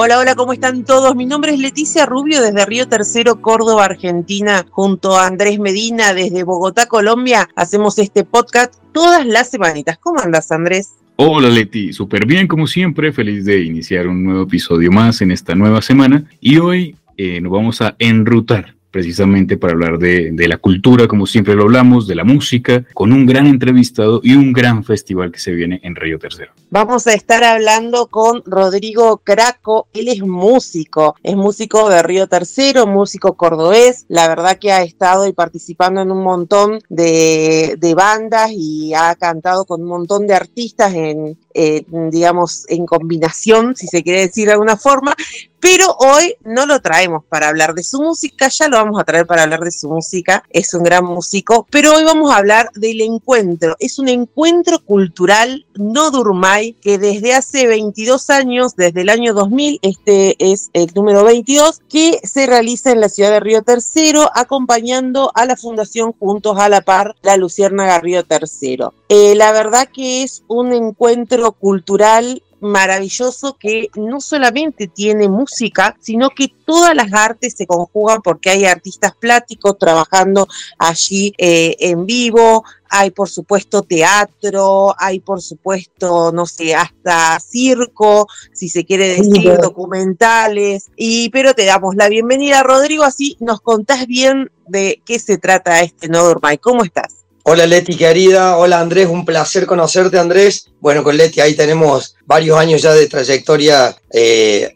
Hola, hola, ¿cómo están todos? Mi nombre es Leticia Rubio desde Río Tercero, Córdoba, Argentina, junto a Andrés Medina desde Bogotá, Colombia. Hacemos este podcast todas las semanitas. ¿Cómo andas, Andrés? Hola Leti, súper bien como siempre, feliz de iniciar un nuevo episodio más en esta nueva semana y hoy eh, nos vamos a enrutar precisamente para hablar de, la cultura, como siempre lo hablamos, de la música, con un gran entrevistado y un gran festival que se viene en Río Tercero. Vamos a estar hablando con Rodrigo Craco, él es músico, es músico de Río Tercero, músico cordobés, la verdad que ha estado y participando en un montón de, bandas y ha cantado con un montón de artistas en, digamos, en combinación, si se quiere decir de alguna forma, pero hoy no lo traemos para hablar de su música, ya lo vamos a traer para hablar de su música, es un gran músico, pero hoy vamos a hablar del encuentro, es un encuentro cultural no Que desde hace 22 años, desde el año 2000, este es el número 22, que se realiza en la ciudad de Río Tercero, acompañando a la Fundación Juntos a la Par, la Luciérnaga Río Tercero. Eh, la verdad que es un encuentro cultural maravilloso que no solamente tiene música, sino que todas las artes se conjugan porque hay artistas plásticos trabajando allí eh, en vivo, hay por supuesto teatro, hay por supuesto, no sé, hasta circo, si se quiere decir, documentales, y pero te damos la bienvenida, Rodrigo, así nos contás bien de qué se trata este No ¿Cómo estás? Hola Leti querida, hola Andrés, un placer conocerte Andrés. Bueno, con Leti ahí tenemos varios años ya de trayectoria eh,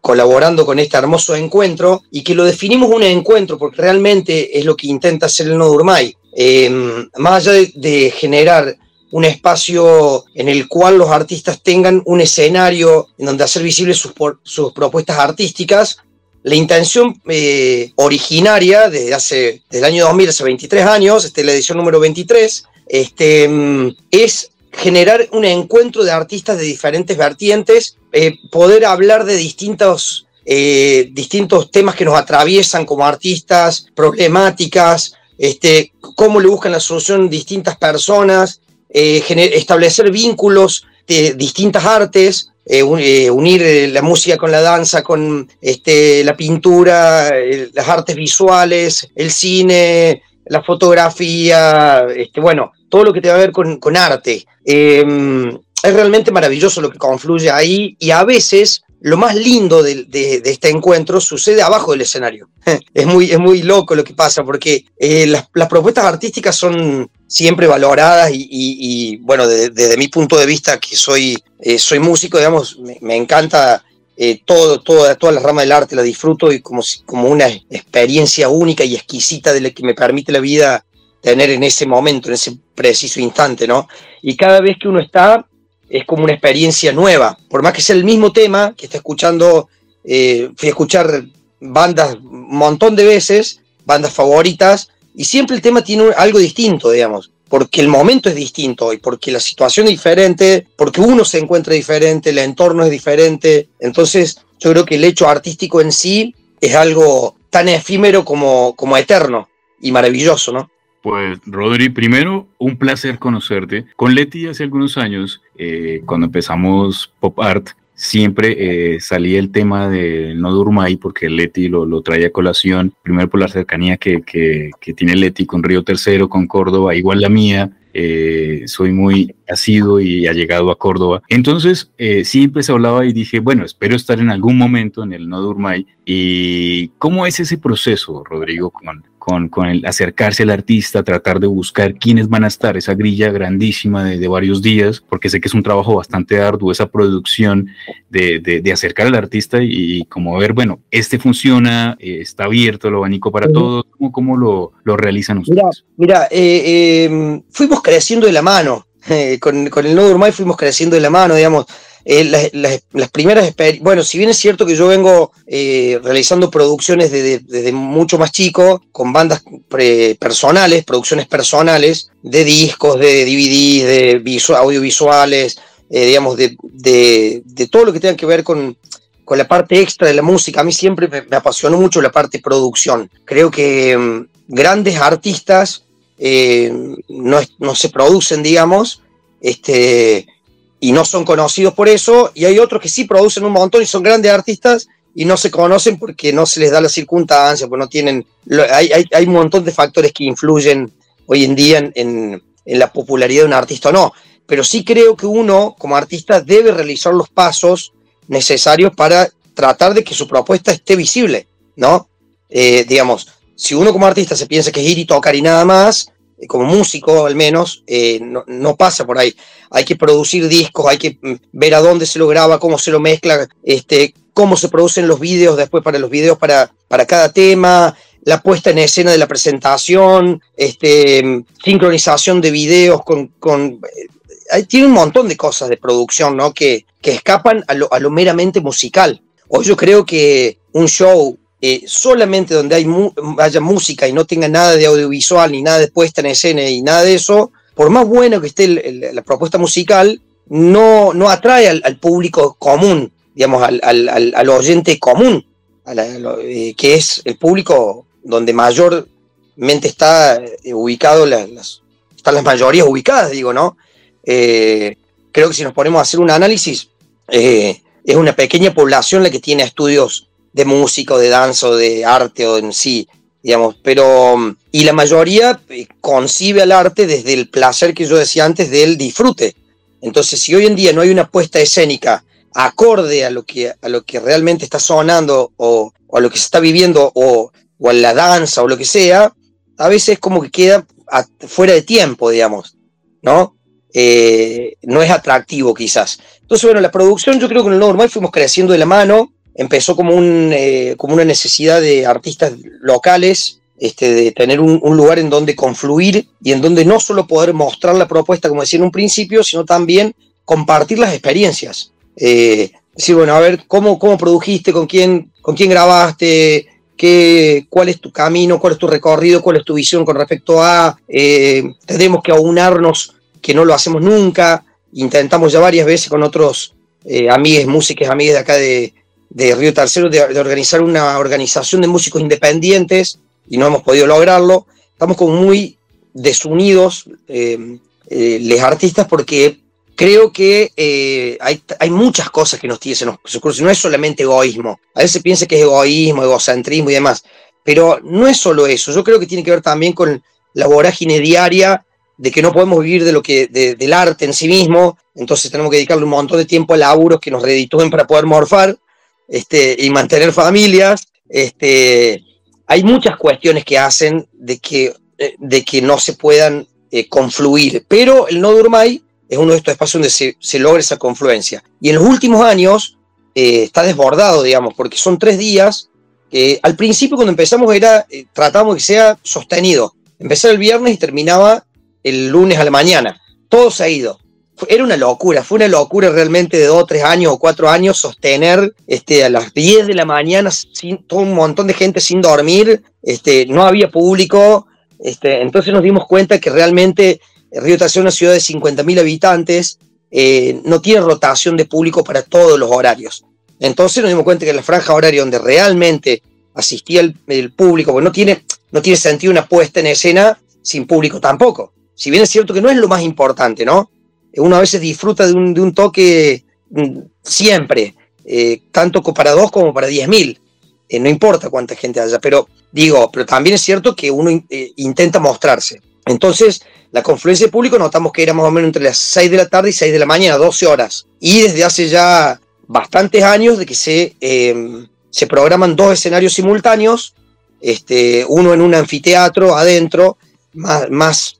colaborando con este hermoso encuentro y que lo definimos un encuentro porque realmente es lo que intenta hacer el Nodo Urmay. Em, más allá de, generar un espacio en el cual los artistas tengan un escenario en donde hacer visibles sus, sus propuestas artísticas, la intención eh, originaria desde hace, desde el año 2000, hace 23 años, este, la edición número 23, este, mm, es generar un encuentro de artistas de diferentes vertientes, eh, poder hablar de distintos, eh, distintos temas que nos atraviesan como artistas, problemáticas, este, cómo le buscan la solución distintas personas, establecer vínculos de distintas artes, eh, eh, unir eh, la música con la danza, con este, la pintura, las artes visuales, el cine, la fotografía, este, bueno, todo lo que tiene que ver con, arte. Em, es realmente maravilloso lo que confluye ahí y a veces lo más lindo de, este encuentro sucede abajo del escenario. Es muy, es muy loco lo que pasa porque las, propuestas artísticas son siempre valoradas y, bueno, desde, mi punto de vista, que soy, eh, soy músico, digamos, me, encanta eh, todo, todo, toda la rama del arte, la disfruto y como, como una experiencia única y exquisita de la que me permite la vida tener en ese momento, en ese preciso instante, ¿no? Y cada vez que uno está, es como una experiencia nueva, por más que sea el mismo tema que está escuchando, eh, fui a escuchar bandas un montón de veces, bandas favoritas, y siempre el tema tiene algo distinto, digamos, porque el momento es distinto y porque la situación es diferente, porque uno se encuentra diferente, el entorno es diferente. Entonces, yo creo que el hecho artístico en sí es algo tan efímero como, como eterno y maravilloso, ¿no? Pues Rodri, primero un placer conocerte. Con Leti hace algunos años, eh, cuando empezamos Pop Art, siempre eh, salía el tema de no Durmay porque Leti lo, lo trae a colación, primero por la cercanía que, que, que, tiene Leti con Río Tercero, con Córdoba, igual la mía. Eh, soy muy asido y ha llegado a Córdoba. Entonces, eh, siempre se hablaba y dije, bueno, espero estar en algún momento en el No Durmay. ¿Y cómo es ese proceso, Rodrigo, con, con, con, el acercarse al artista, tratar de buscar quiénes van a estar, esa grilla grandísima de, de varios días, porque sé que es un trabajo bastante arduo, esa producción de, de, acercar al artista y, como ver, bueno, este funciona, eh, está abierto el abanico para todos, ¿cómo, cómo lo, lo, realizan ustedes? Mira, mira eh, em, fuimos creciendo de la mano, con, con, el Nodo Urmay fuimos creciendo de la mano, digamos, Eh, las, primeras bueno, si bien es cierto que yo vengo eh, realizando producciones desde, mucho más chico, con bandas personales, producciones personales, de discos, de DVDs, de audiovisuales, eh, digamos, de, todo lo que tenga que ver con, con la parte extra de la música. A mí siempre me, apasionó mucho la parte producción. Creo que mm, grandes artistas no, no se producen, digamos, este, y no son conocidos por eso, y hay otros que sí producen un montón y son grandes artistas y no se conocen porque no se les da la circunstancia, porque no tienen, hay, hay, un montón de factores que influyen hoy en día en, en, la popularidad de un artista o no, pero sí creo que uno como artista debe realizar los pasos necesarios para tratar de que su propuesta esté visible, ¿no? Eh, digamos, si uno como artista se piensa que es ir y tocar y nada más, como músico al menos, eh, no, pasa por ahí. Hay que producir discos, hay que mm, ver a dónde se lo graba, cómo se lo mezcla, este, cómo se producen los vídeos después para los vídeos para, para cada tema, la puesta en escena de la presentación, este, sincronización de videos con... con eh, tiene un montón de cosas de producción ¿no? que, que escapan a lo, a lo meramente musical. Hoy yo creo que un show eh, solamente donde hay haya música y no tenga nada de audiovisual, ni nada de puesta en escena y nada de eso, por más bueno que esté la propuesta musical, no, no atrae al, público común, digamos, al, al, oyente común, eh, que es el público donde mayormente está eh, ubicado, las, están las mayorías ubicadas, digo, ¿no? creo que si nos ponemos a hacer un análisis, es una pequeña población la que tiene estudios de música o de danza o de arte o en sí, digamos, pero y la mayoría eh, concibe al arte desde el placer que yo decía antes del disfrute. Entonces, si hoy en día no hay una puesta escénica acorde a lo que, a lo que realmente está sonando o, a lo que se está viviendo o, o, a la danza o lo que sea, a veces como que queda fuera de tiempo, digamos, ¿no? Eh, no es atractivo quizás. Entonces, bueno, la producción yo creo que en el normal fuimos creciendo de la mano, empezó como, un, eh, como una necesidad de artistas locales, este, de tener un, lugar en donde confluir y en donde no solo poder mostrar la propuesta, como decía en un principio, sino también compartir las experiencias. Eh, decir, bueno, a ver, ¿cómo, cómo produjiste? ¿Con quién, con quién grabaste? Qué, cuál es tu camino, cuál es tu recorrido, cuál es tu visión con respecto a, eh, tenemos que aunarnos, que no lo hacemos nunca, intentamos ya varias veces con otros eh, amigues, músicos, amigues de acá de, de Río Tercero de, organizar una organización de músicos independientes y no hemos podido lograrlo. Estamos como muy desunidos eh, eh los artistas porque creo que eh, hay, hay, muchas cosas que nos tienen, no es solamente egoísmo. A veces se piensa que es egoísmo, egocentrismo y demás, pero no es solo eso. Yo creo que tiene que ver también con la vorágine diaria de que no podemos vivir de lo que, del arte en sí mismo, entonces tenemos que dedicarle un montón de tiempo a laburos que nos reditúen para poder morfar, este, y mantener familias. Este, hay muchas cuestiones que hacen de que, eh, de que no se puedan eh, confluir, pero el no Durmay es uno de estos espacios donde se, logra esa confluencia. Y en los últimos años eh, está desbordado, digamos, porque son tres días. al principio, cuando empezamos, era tratamos que sea sostenido. Empezar el viernes y terminaba el lunes a la mañana. Todo se ha ido era una locura, fue una locura realmente de dos, tres años o cuatro años sostener este, a las 10 de la mañana sin, todo un montón de gente sin dormir, este, no había público, este, entonces nos dimos cuenta que realmente Río Tercero es una ciudad de 50.000 habitantes, eh, no tiene rotación de público para todos los horarios. Entonces nos dimos cuenta que la franja horaria donde realmente asistía el, público, pues no tiene, no tiene sentido una puesta en escena sin público tampoco. Si bien es cierto que no es lo más importante, ¿no? Uno a veces disfruta de un, de un toque mm, siempre, eh, tanto para dos como para diez mil. Eh, no importa cuánta gente haya, pero digo, pero también es cierto que uno eh, intenta mostrarse. Entonces, la confluencia de público notamos que era más o menos entre las 6 de la tarde y 6 de la mañana, 12 horas. Y desde hace ya bastantes años de que se, em, se programan dos escenarios simultáneos, este, uno en un anfiteatro adentro, más, más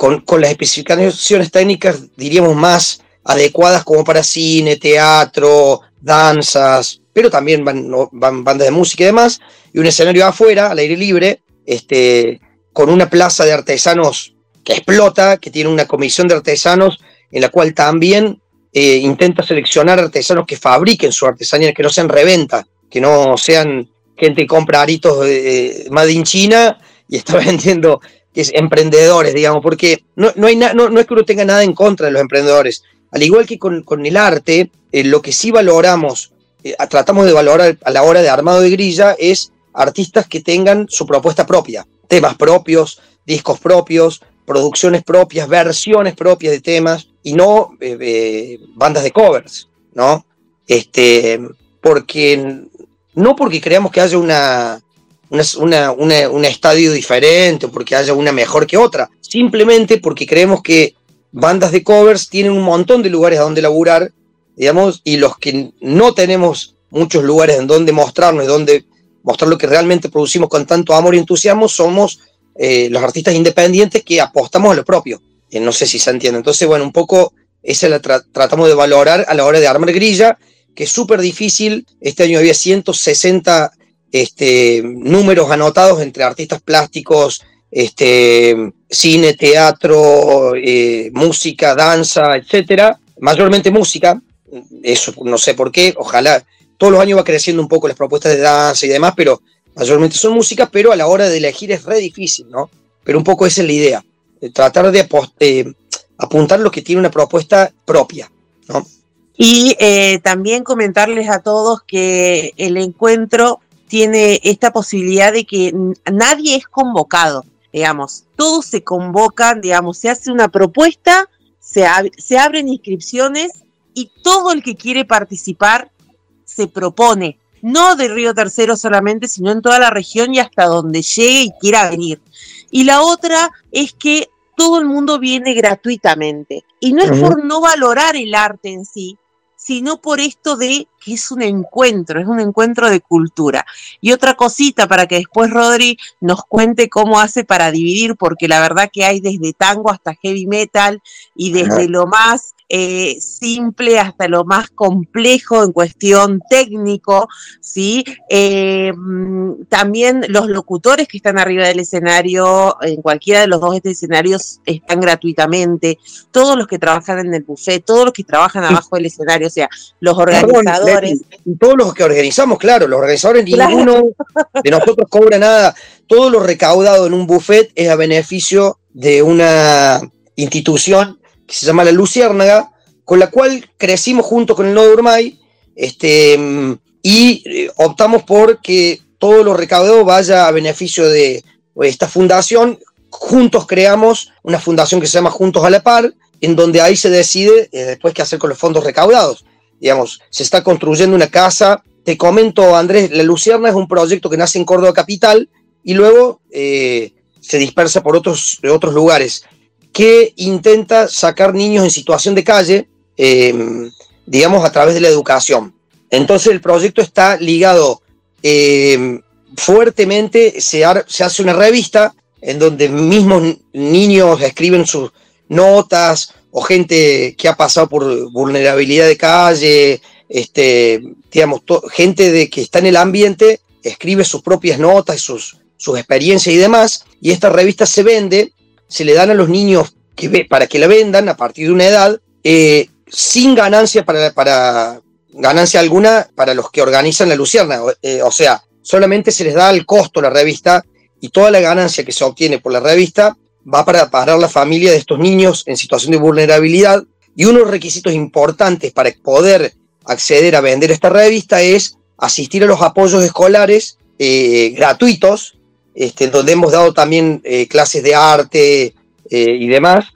em, con, las especificaciones técnicas, diríamos, más adecuadas como para cine, teatro, danzas, pero también van, bandas de música y demás, y un escenario afuera, al aire libre, este, con una plaza de artesanos que explota, que tiene una comisión de artesanos en la cual también eh, intenta seleccionar artesanos que fabriquen su artesanía, que no sean reventa, que no sean gente que compra aritos de, Made in China y está vendiendo que es emprendedores, digamos, porque no, no, hay no, no, es que uno tenga nada en contra de los emprendedores. Al igual que con, con el arte, eh, lo que sí valoramos, eh, tratamos de valorar a la hora de armado de grilla, es artistas que tengan su propuesta propia, temas propios, discos propios, producciones propias, versiones propias de temas y no eh, bandas de covers, ¿no? Este, porque no porque creamos que haya una, una, un estadio diferente o porque haya una mejor que otra, simplemente porque creemos que bandas de covers tienen un montón de lugares a donde laburar, digamos, y los que no tenemos muchos lugares en donde mostrarnos, donde mostrar lo que realmente producimos con tanto amor y entusiasmo, somos eh, los artistas independientes que apostamos a lo propio. No sé si se entiende. Entonces, bueno, un poco esa la tratamos de valorar a la hora de armar grilla, que es súper difícil. Este año había 160 este, números anotados entre artistas plásticos, este, cine, teatro, eh, música, danza, etcétera, mayormente música, eso no sé por qué, ojalá, todos los años va creciendo un poco las propuestas de danza y demás, pero mayormente son músicas, pero a la hora de elegir es re difícil, ¿no? Pero un poco esa es la idea, tratar de eh, apuntar lo que tiene una propuesta propia, ¿no? Y eh, también comentarles a todos que el encuentro tiene esta posibilidad de que nadie es convocado, digamos, todos se convocan, digamos, se hace una propuesta, se, se abren inscripciones y todo el que quiere participar se propone, no de Río Tercero solamente, sino en toda la región y hasta donde llegue y quiera venir. Y la otra es que todo el mundo viene gratuitamente. Y no es por no valorar el arte en sí, sino por esto de que es un encuentro, es un encuentro de cultura. Y otra cosita para que después Rodri nos cuente cómo hace para dividir, porque la verdad que hay desde tango hasta heavy metal y desde lo más eh, simple hasta lo más complejo en cuestión técnico, ¿sí? Eh, mm, también los locutores que están arriba del escenario, en cualquiera de los dos escenarios, están gratuitamente, todos los que trabajan en el buffet, todos los que trabajan abajo del escenario, o sea, los organizadores. Todos los que organizamos, claro, los organizadores, ninguno de nosotros cobra nada, todo lo recaudado en un buffet es a beneficio de una institución que se llama La Luciérnaga, con la cual crecimos junto con el Nodo Urmay, este, y eh, optamos por que todo lo recaudado vaya a beneficio de esta fundación. Juntos creamos una fundación que se llama Juntos a la Par, en donde ahí se decide eh, después qué hacer con los fondos recaudados. Digamos, se está construyendo una casa. Te comento, Andrés, La Lucierna es un proyecto que nace en Córdoba Capital y luego eh, se dispersa por otros, otros lugares que intenta sacar niños en situación de calle, em, digamos, a través de la educación. Entonces el proyecto está ligado em, fuertemente, se, se, hace una revista en donde mismos niños escriben sus notas o gente que ha pasado por vulnerabilidad de calle, este, digamos, gente de que está en el ambiente, escribe sus propias notas sus, sus experiencias y demás, y esta revista se vende se le dan a los niños que ve, para que la vendan a partir de una edad, eh, sin ganancia para, para, ganancia alguna para los que organizan la Lucierna. Eh, o sea, solamente se les da el costo la revista y toda la ganancia que se obtiene por la revista va para pagar la familia de estos niños en situación de vulnerabilidad. Y unos requisitos importantes para poder acceder a vender esta revista es asistir a los apoyos escolares eh, gratuitos este, donde hemos dado también eh, clases de arte eh, y demás,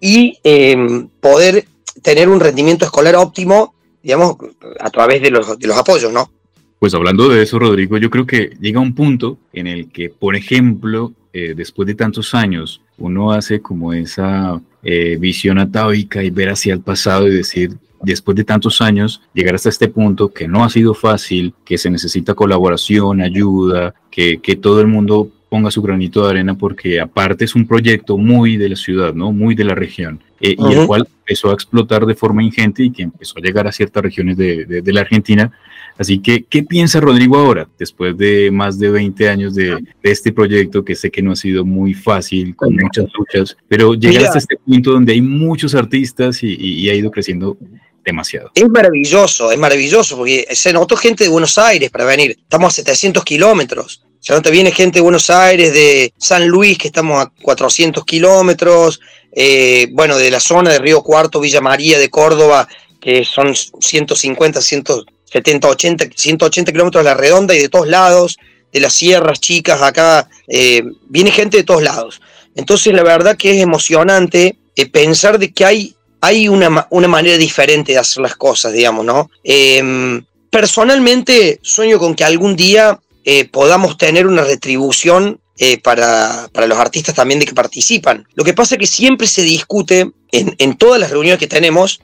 y em, poder tener un rendimiento escolar óptimo, digamos, a través de los, de los apoyos, ¿no? Pues hablando de eso, Rodrigo, yo creo que llega un punto en el que, por ejemplo, eh, después de tantos años, uno hace como esa visión atávica y ver hacia el pasado y decir, después de tantos años, llegar hasta este punto que no ha sido fácil, que se necesita colaboración, ayuda, que, que todo el mundo ponga su granito de arena porque aparte es un proyecto muy de la ciudad, ¿no? Muy de la región, eh, y el cual empezó a explotar de forma ingente y que empezó a llegar a ciertas regiones de, de, la Argentina. Así que, ¿qué piensa Rodrigo ahora, después de más de 20 años de, de este proyecto, que sé que no ha sido muy fácil, con muchas luchas, pero llegar hasta este punto donde hay muchos artistas y, y ha ido creciendo demasiado. Es maravilloso, es maravilloso, porque se notó gente de Buenos Aires para venir. Estamos a 700 kilómetros. Se nota viene gente de Buenos Aires, de San Luis, que estamos a 400 kilómetros, eh, bueno, de la zona de Río Cuarto, Villa María, de Córdoba, que son 150, 170, 80, 180 kilómetros a la redonda y de todos lados, de las sierras chicas acá, eh, viene gente de todos lados. Entonces la verdad que es emocionante eh, pensar de que hay, hay una, una, manera diferente de hacer las cosas, digamos, ¿no? Em, personalmente sueño con que algún día eh, podamos tener una retribución para, para, los artistas también de que participan. Lo que pasa es que siempre se discute en, en todas las reuniones que tenemos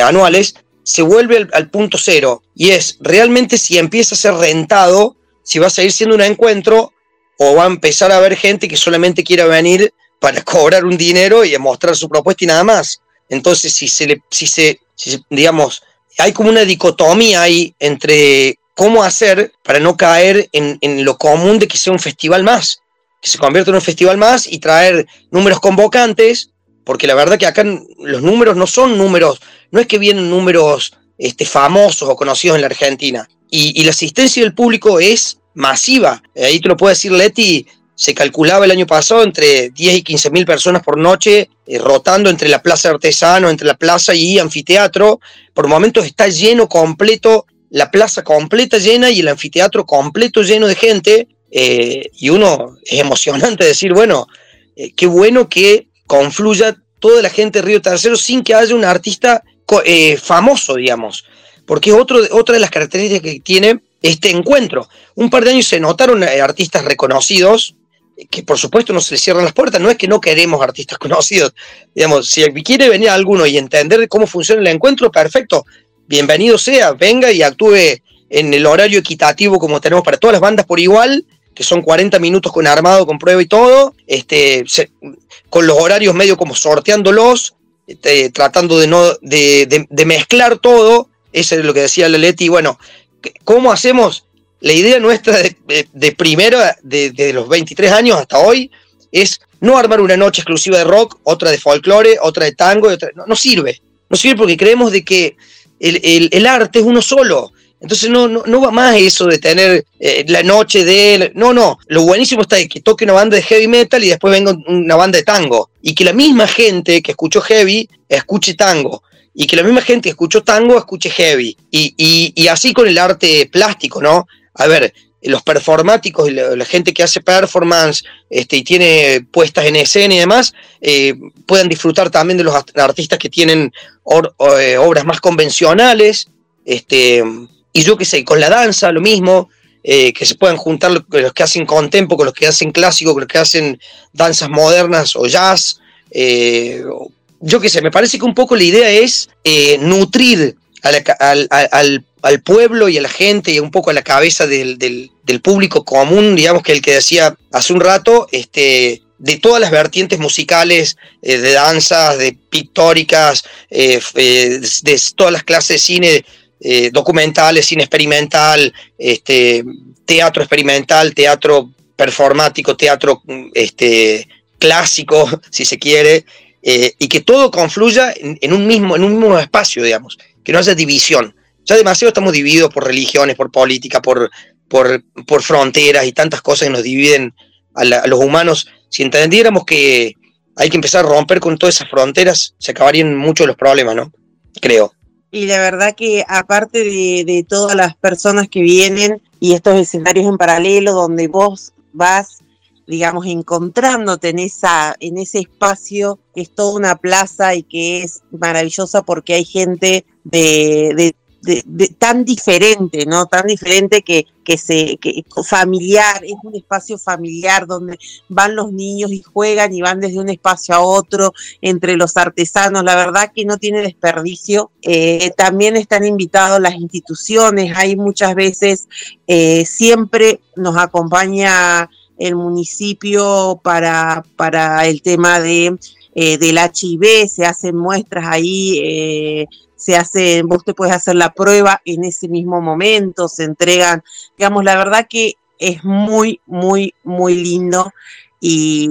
anuales, se vuelve al, punto cero y es realmente si empieza a ser rentado, si va a seguir siendo un encuentro o va a empezar a haber gente que solamente quiera venir para cobrar un dinero y mostrar su propuesta y nada más. Entonces, si se le, si se, digamos, hay como una dicotomía ahí entre cómo hacer para no caer en, lo común de que sea un festival más, que se convierta en un festival más y traer números convocantes, porque la verdad que acá los números no son números, no es que vienen números este, famosos o conocidos en la Argentina, y, la asistencia del público es masiva. Ahí te lo puede decir Leti, se calculaba el año pasado entre 10 y 15 mil personas por noche eh, rotando entre la plaza de artesano, entre la plaza y anfiteatro. Por momentos está lleno completo, la plaza completa llena y el anfiteatro completo lleno de gente. Eh, y uno es emocionante decir, bueno, eh, qué bueno que confluya toda la gente de Río Tercero sin que haya un artista eh, famoso, digamos. Porque es otro, otra de las características que tiene este encuentro. Un par de años se notaron eh, artistas reconocidos, que por supuesto no se les cierran las puertas, no es que no queremos artistas conocidos. Digamos, si quiere venir alguno y entender cómo funciona el encuentro, perfecto, bienvenido sea, venga y actúe en el horario equitativo como tenemos para todas las bandas por igual, que son 40 minutos con armado, con prueba y todo, este, con los horarios medio como sorteándolos, este, tratando de, no, de, de, mezclar todo, eso es lo que decía Leti, bueno, ¿cómo hacemos? La idea nuestra de, de primera, de, los 23 años hasta hoy, es no armar una noche exclusiva de rock, otra de folclore, otra de tango, otra, no, no, sirve. No sirve porque creemos de que el, el, el arte es uno solo. Entonces no, no, no, va más eso de tener eh, la noche de... No, no, lo buenísimo está que toque una banda de heavy metal y después venga una banda de tango. Y que la misma gente que escuchó heavy escuche tango. Y que la misma gente que escuchó tango escuche heavy. Y, y, y así con el arte plástico, ¿no? A ver, los performáticos y la, gente que hace performance este, y tiene puestas en escena y demás, eh, puedan disfrutar también de los artistas que tienen eh, obras más convencionales. Este, y yo qué sé, con la danza lo mismo, eh, que se puedan juntar los que hacen contempo con los que hacen clásico, con los que hacen danzas modernas o jazz. Yo qué sé, me parece que un poco la idea es nutrir a la, al, al, al, pueblo y a la gente y un poco a la cabeza del, del, público común, digamos que el que decía hace un rato, este, de todas las vertientes musicales, eh, de danzas, de pictóricas, eh, de todas las clases de cine, eh, documentales, cine experimental, este, teatro experimental, teatro performático, teatro este, clásico, si se quiere, eh, y que todo confluya en, en, un mismo, en un mismo espacio, digamos, que no haya división. Ya demasiado estamos divididos por religiones, por política, por, por, por fronteras y tantas cosas que nos dividen a, los humanos. Si entendiéramos que hay que empezar a romper con todas esas fronteras, se acabarían muchos los problemas, ¿no? Creo. Y la verdad que aparte de, de, todas las personas que vienen y estos escenarios en paralelo donde vos vas, digamos, encontrándote en, esa, en ese espacio que es toda una plaza y que es maravillosa porque hay gente de, de de, tan diferente, ¿no? Tan diferente que, que se, que familiar, es un espacio familiar donde van los niños y juegan y van desde un espacio a otro entre los artesanos, la verdad que no tiene desperdicio. Eh, también están invitados las instituciones, hay muchas veces, eh, siempre nos acompaña el municipio para, para el tema de, eh, del HIV, se hacen muestras ahí se hace, vos te puedes hacer la prueba en ese mismo momento, se entregan, digamos, la verdad que es muy, muy, muy lindo. Y,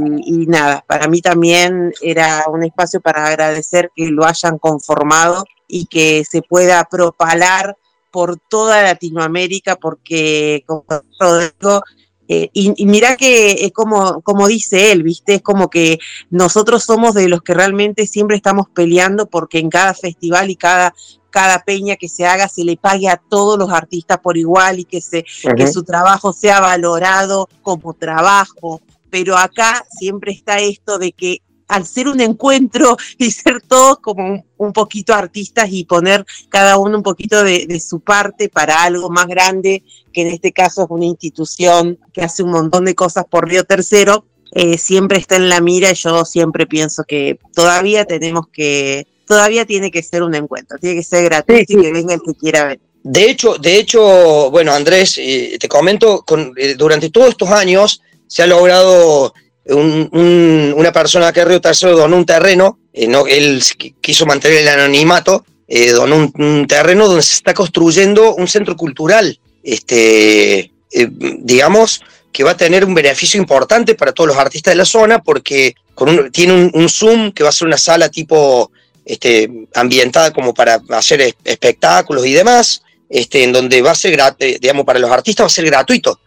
nada, para mí también era un espacio para agradecer que lo hayan conformado y que se pueda propalar por toda Latinoamérica, porque como Rodrigo eh, y, mira que es como, como dice él, ¿viste? Es como que nosotros somos de los que realmente siempre estamos peleando porque en cada festival y cada, cada peña que se haga se le pague a todos los artistas por igual y que, se, que su trabajo sea valorado como trabajo. Pero acá siempre está esto de que al ser un encuentro y ser todos como un, poquito artistas y poner cada uno un poquito de, su parte para algo más grande, que en este caso es una institución que hace un montón de cosas por Río Tercero, eh, siempre está en la mira y yo siempre pienso que todavía tenemos que, todavía tiene que ser un encuentro, tiene que ser gratuito y que venga el que quiera ver. De hecho, de hecho, bueno, Andrés, eh, te comento, con, eh, durante todos estos años se ha logrado una persona que Río Tercero donó un terreno, eh, no, él quiso mantener el anonimato, eh, donó un, terreno donde se está construyendo un centro cultural, este, eh, digamos, que va a tener un beneficio importante para todos los artistas de la zona, porque tiene un, Zoom que va a ser una sala tipo este, ambientada como para hacer espectáculos y demás. Este, en donde va a ser, digamos, para los artistas va a ser gratuito.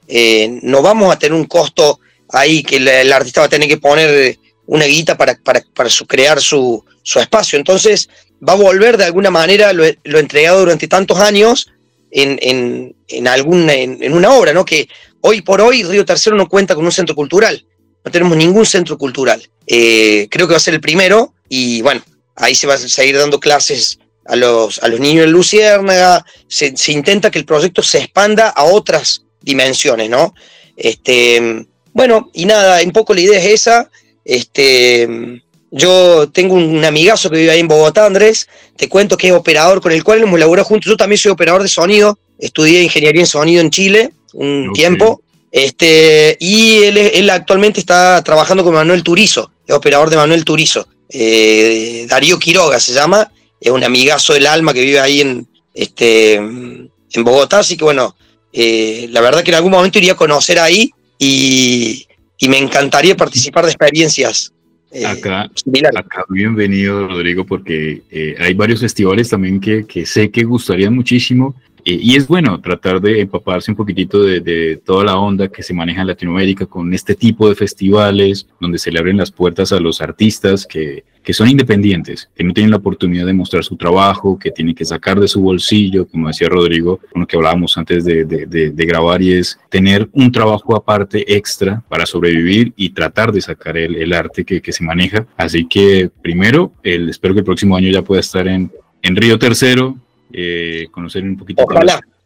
no vamos a tener un costo ahí que el, artista va a tener que poner una guita para, para, crear su, espacio. Entonces va a volver de alguna manera lo, entregado durante tantos años en, en, en, en, una obra, ¿no? Que hoy por hoy Río Tercero no cuenta con un centro cultural. No tenemos ningún centro cultural. Eh, creo que va a ser el primero y bueno, ahí se va a seguir dando clases a los, a los niños de Luciérnaga. Se, se intenta que el proyecto se expanda a otras dimensiones, ¿no? Este, bueno, y nada, un poco la idea es esa. Este, yo tengo un amigazo que vive ahí en Bogotá, Andrés. Te cuento que es operador con el cual hemos laborado juntos. Yo también soy operador de sonido. Estudié ingeniería en sonido en Chile un tiempo. Este, y él, él, actualmente está trabajando con Manuel Turizo, es operador de Manuel Turizo. Eh, Darío Quiroga se llama, es un amigazo del alma que vive ahí en, este, en Bogotá. Así que bueno, eh, la verdad que en algún momento iría a conocer ahí y, me encantaría participar de experiencias. Eh, acá, acá, bienvenido Rodrigo, porque eh, hay varios festivales también que, que sé que gustarían muchísimo y es bueno tratar de empaparse un poquitito de, toda la onda que se maneja en Latinoamérica con este tipo de festivales donde se le abren las puertas a los artistas que, que son independientes, que no tienen la oportunidad de mostrar su trabajo, que tienen que sacar de su bolsillo, como decía Rodrigo, con lo que hablábamos antes de, de, grabar, y es tener un trabajo aparte extra para sobrevivir y tratar de sacar el, el arte que, que, se maneja. Así que primero, el, espero que el próximo año ya pueda estar en, en Río Tercero, eh, conocer un poquito.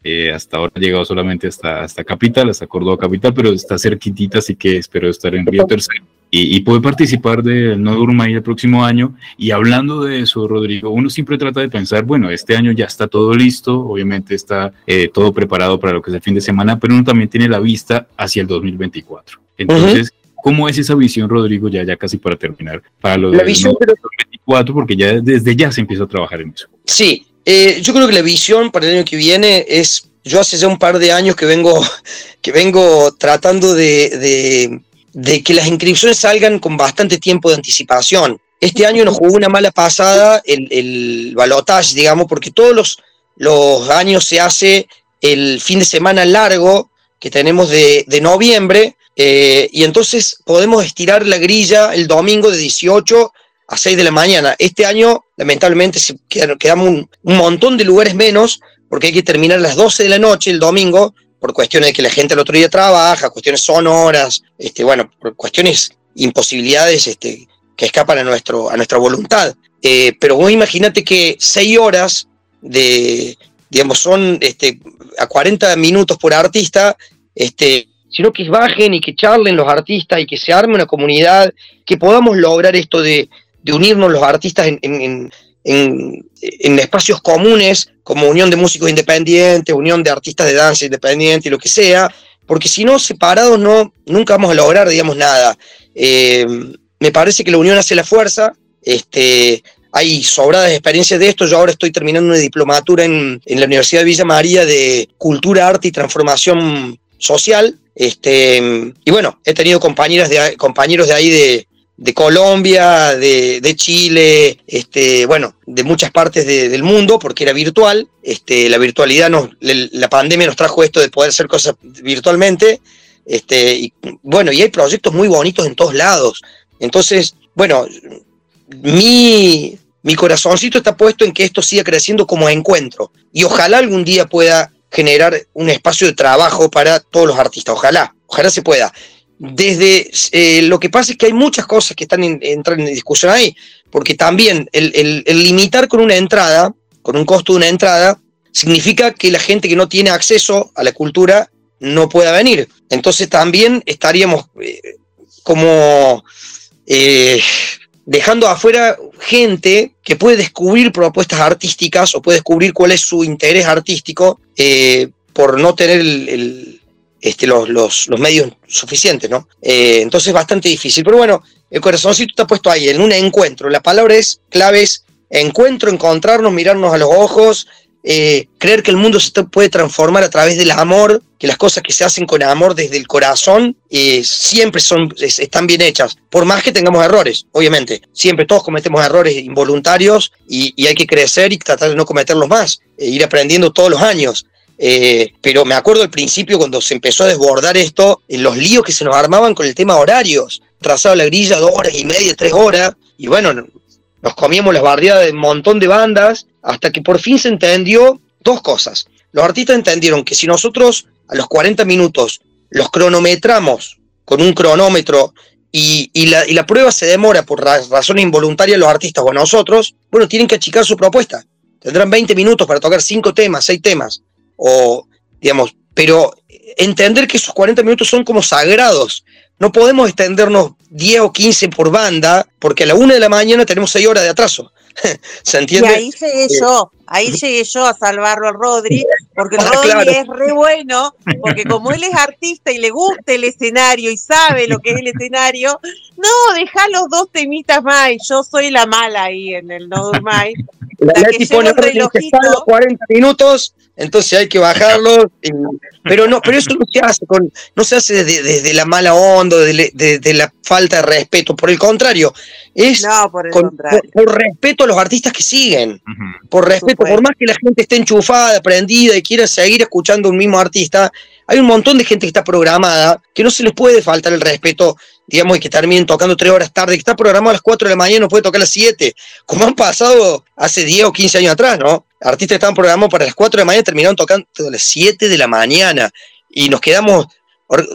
Eh, hasta ahora ha llegado solamente hasta, hasta Capital, hasta Córdoba Capital, pero está cerquitita, así que espero estar en Río Tercero. Y, y poder participar del No Durmay el próximo año. Y hablando de eso, Rodrigo, uno siempre trata de pensar, bueno, este año ya está todo listo, obviamente está eh, todo preparado para lo que es el fin de semana, pero uno también tiene la vista hacia el 2024. Entonces, ¿cómo es esa visión, Rodrigo, ya, ya casi para terminar, para lo del 2024? Porque ya desde ya se empieza a trabajar en eso. Sí, eh, yo creo que la visión para el año que viene es, yo hace ya un par de años que vengo, que vengo tratando de, que las inscripciones salgan con bastante tiempo de anticipación. Este año nos jugó una mala pasada el, el digamos, porque todos los, los años se hace el fin de semana largo que tenemos de, noviembre, eh, y entonces podemos estirar la grilla el domingo de 18 a 6 de la mañana. Este año, lamentablemente, quedamos un, montón de lugares menos porque hay que terminar a las 12 de la noche el domingo por cuestiones de que la gente el otro día trabaja, cuestiones sonoras, este, bueno, por cuestiones, imposibilidades este, que escapan a, nuestro, a nuestra voluntad. Eh, pero vos imagínate que 6 horas de, digamos, son este, a 40 minutos por artista, este, sino que bajen y que charlen los artistas y que se arme una comunidad, que podamos lograr esto de, de unirnos los artistas en, espacios comunes, como unión de músicos independientes, unión de artistas de danza independiente lo que sea, porque si no, separados no, nunca vamos a lograr, digamos, nada. Eh, me parece que la unión hace la fuerza, este, hay sobradas experiencias de esto, yo ahora estoy terminando una diplomatura en, la Universidad de Villa María de Cultura, Arte y Transformación Social, este, y bueno, he tenido compañeras compañeros de ahí de, de Colombia, de, Chile, este, bueno, de muchas partes del mundo, porque era virtual. Este, la virtualidad, nos, la pandemia nos trajo esto de poder hacer cosas virtualmente. Este, y, bueno, y hay proyectos muy bonitos en todos lados. Entonces, bueno, mi, mi corazoncito está puesto en que esto siga creciendo como encuentro. Y ojalá algún día pueda generar un espacio de trabajo para todos los artistas. Ojalá, ojalá se pueda desde eh, lo que pasa es que hay muchas cosas que están entrando en discusión ahí, porque también el, limitar con una entrada, con un costo de una entrada, significa que la gente que no tiene acceso a la cultura no pueda venir. Entonces también estaríamos eh, como eh, dejando afuera gente que puede descubrir propuestas artísticas o puede descubrir cuál es su interés artístico por no tener el este, los, los, medios suficientes, ¿no? Eh, entonces es bastante difícil. Pero bueno, el corazoncito está puesto ahí, en un encuentro. La palabra es clave, encuentro, encontrarnos, mirarnos a los ojos, eh, creer que el mundo se puede transformar a través del amor, que las cosas que se hacen con amor desde el corazón eh, siempre son, están bien hechas, por más que tengamos errores, obviamente. Siempre todos cometemos errores involuntarios y, y hay que crecer y tratar de no cometerlos más, e ir aprendiendo todos los años. Eh, pero me acuerdo al principio cuando se empezó a desbordar esto, en los líos que se nos armaban con el tema horarios. Trazaba la grilla dos horas y media, tres horas, y bueno, nos comíamos las bardeadas de un montón de bandas, hasta que por fin se entendió dos cosas. Los artistas entendieron que si nosotros a los 40 minutos los cronometramos con un cronómetro y, la, prueba se demora por razones involuntarias los artistas o nosotros, bueno, tienen que achicar su propuesta. Tendrán 20 minutos para tocar cinco temas, seis temas o, digamos, pero entender que esos 40 minutos son como sagrados. No podemos extendernos 10 o 15 por banda, porque a la una de la mañana tenemos 6 horas de atraso. ¿Se entiende? Y ahí llegué eh, yo, ahí llegué yo a salvarlo a Rodri, porque ah, Rodri es re bueno, porque como él es artista y le gusta el escenario y sabe lo que es el escenario, no, deja los dos temitas más, yo soy la mala ahí en el No Durmay. La, que pone los 40 minutos, entonces hay que bajarlo. pero no, pero eso no se hace con, no se hace desde, la mala onda, de, la falta de respeto. Por el contrario, es por, respeto a los artistas que siguen. Por respeto, por más que la gente esté enchufada, aprendida y quiera seguir escuchando un mismo artista, hay un montón de gente que está programada que no se les puede faltar el respeto, digamos, y que terminen tocando tres horas tarde, que está programado a las cuatro de la mañana no puede tocar a las siete, como han pasado hace 10 o 15 años atrás, ¿no? Artistas estaban programados para las cuatro de la mañana terminaron tocando a las siete de la mañana y nos quedamos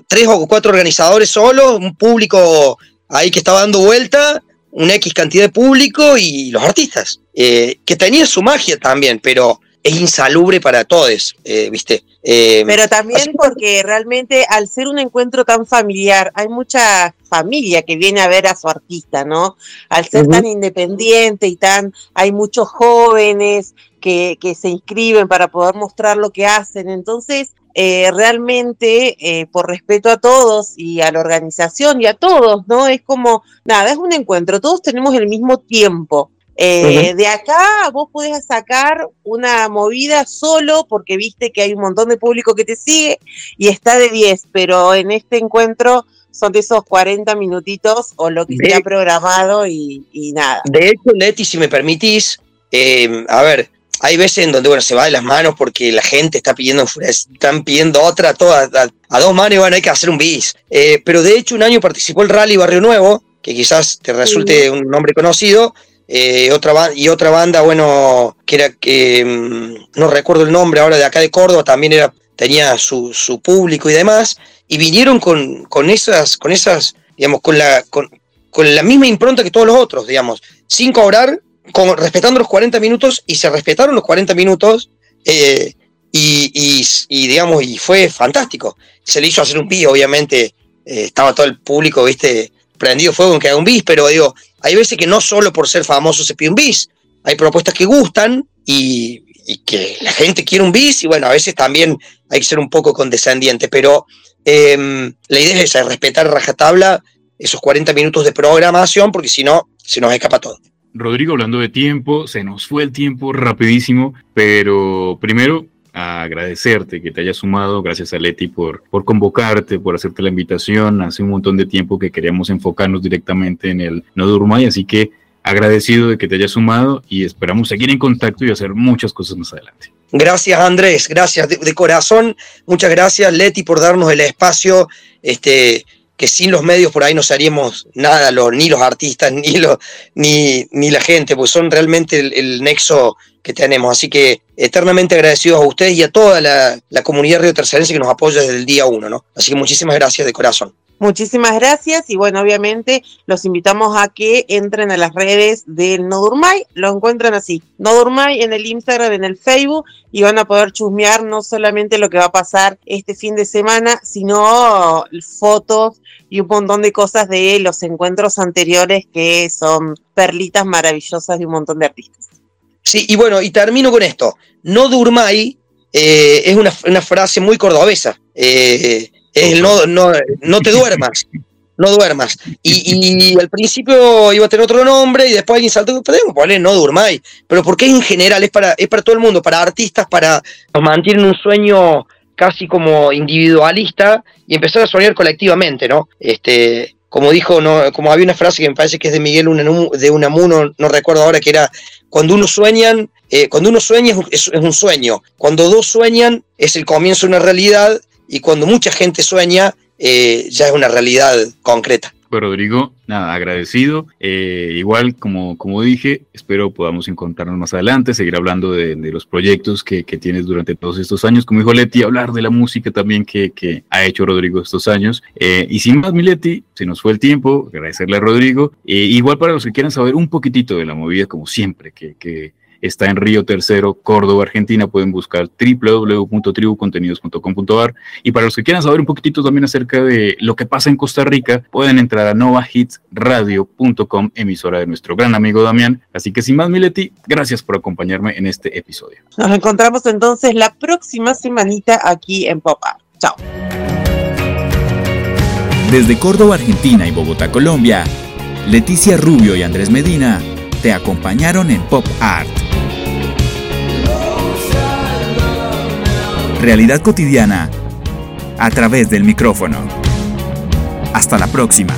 tres o cuatro organizadores solos, un público ahí que estaba dando vuelta, una X cantidad de público y los artistas, eh, que tenían su magia también, pero es insalubre para todos, eh, ¿viste? Eh, Pero también porque realmente al ser un encuentro tan familiar, hay mucha familia que viene a ver a su artista, ¿no? Al ser tan independiente y tan, hay muchos jóvenes que, que, se inscriben para poder mostrar lo que hacen. Entonces, eh, realmente, por respeto a todos y a la organización y a todos, ¿no? Es como, nada, es un encuentro, todos tenemos el mismo tiempo. Eh, de acá vos podés sacar una movida solo porque viste que hay un montón de público que te sigue y está de 10, pero en este encuentro son de esos 40 minutitos o lo que se ha programado y, nada. De hecho, Leti, si me permitís, eh, a ver, hay veces en donde bueno, se va de las manos porque la gente está pidiendo, están pidiendo otra a, a, dos manos y bueno, hay que hacer un bis. Eh, pero de hecho, un año participó el Rally Barrio Nuevo, que quizás te resulte un nombre conocido, eh, otra y otra banda, bueno, que era que mm, no recuerdo el nombre ahora de acá de Córdoba, también era, tenía su, público y demás, y vinieron con, con esas, con esas, digamos, con la, con, la misma impronta que todos los otros, digamos, sin cobrar, con, respetando los 40 minutos, y se respetaron los 40 minutos, eh, y, y, digamos, y fue fantástico. Se le hizo hacer un bis, obviamente, eh, estaba todo el público, viste, prendido fuego en que haga un bis, pero digo, hay veces que no solo por ser famoso se pide un bis, hay propuestas que gustan y, que la gente quiere un bis y bueno, a veces también hay que ser un poco condescendiente, pero em, la idea es esa, respetar rajatabla esos 40 minutos de programación porque si no, se nos escapa todo. Rodrigo, hablando de tiempo, se nos fue el tiempo rapidísimo, pero primero agradecerte que te hayas sumado, gracias a Leti por, por convocarte, por hacerte la invitación. Hace un montón de tiempo que queríamos enfocarnos directamente en el No Durmay, así que agradecido de que te hayas sumado y esperamos seguir en contacto y hacer muchas cosas más adelante. Gracias Andrés, gracias de, corazón, muchas gracias Leti por darnos el espacio, este, que sin los medios por ahí no seríamos nada, ni los artistas, ni, los, ni, ni la gente, pues son realmente el, nexo que tenemos. Así que eternamente agradecidos a ustedes y a toda la, la comunidad río tercerense que nos apoya desde el día uno, ¿no? Así que muchísimas gracias de corazón. Muchísimas gracias y bueno, obviamente los invitamos a que entren a las redes del No Durmay, lo encuentran así, No Durmay en el Instagram, en el Facebook y van a poder chusmear no solamente lo que va a pasar este fin de semana, sino fotos y un montón de cosas de los encuentros anteriores que son perlitas maravillosas de un montón de artistas. Sí, y bueno, y termino con esto, No Durmay eh, es una, frase muy cordobesa. Eh, no, no, no te duermas, no duermas. Y, al principio iba a tener otro nombre y después alguien saltó, podemos poner no durmáis. Pero porque en general es para, es para todo el mundo, para artistas, para nos mantienen un sueño casi como individualista y empezar a soñar colectivamente, ¿no? Este, como dijo, no, como había una frase que me parece que es de Miguel de Unamuno, no recuerdo ahora, que era, cuando uno sueñan, eh, cuando uno sueña es, es, un sueño, cuando dos sueñan es el comienzo de una realidad y cuando mucha gente sueña, eh, ya es una realidad concreta. Rodrigo, nada, agradecido. Eh, igual, como, como dije, espero podamos encontrarnos más adelante, seguir hablando de, los proyectos que, tienes durante todos estos años. Como dijo Leti, hablar de la música también que, ha hecho Rodrigo estos años. Eh, y sin más, mi Leti, se nos fue el tiempo, agradecerle a Rodrigo. igual para los que quieran saber un poquitito de la movida, como siempre, que, que está en Río Tercero, Córdoba, Argentina. Pueden buscar www.tribucontenidos.com.ar. Y para los que quieran saber un poquitito también acerca de lo que pasa en Costa Rica, pueden entrar a novahitsradio.com, emisora de nuestro gran amigo Damián. Así que sin más, Mileti, gracias por acompañarme en este episodio. Nos encontramos entonces la próxima semanita aquí en Pop Art. Chao. Desde Córdoba, Argentina y Bogotá, Colombia, Leticia Rubio y Andrés Medina te acompañaron en Pop Art. Realidad cotidiana a través del micrófono. Hasta la próxima.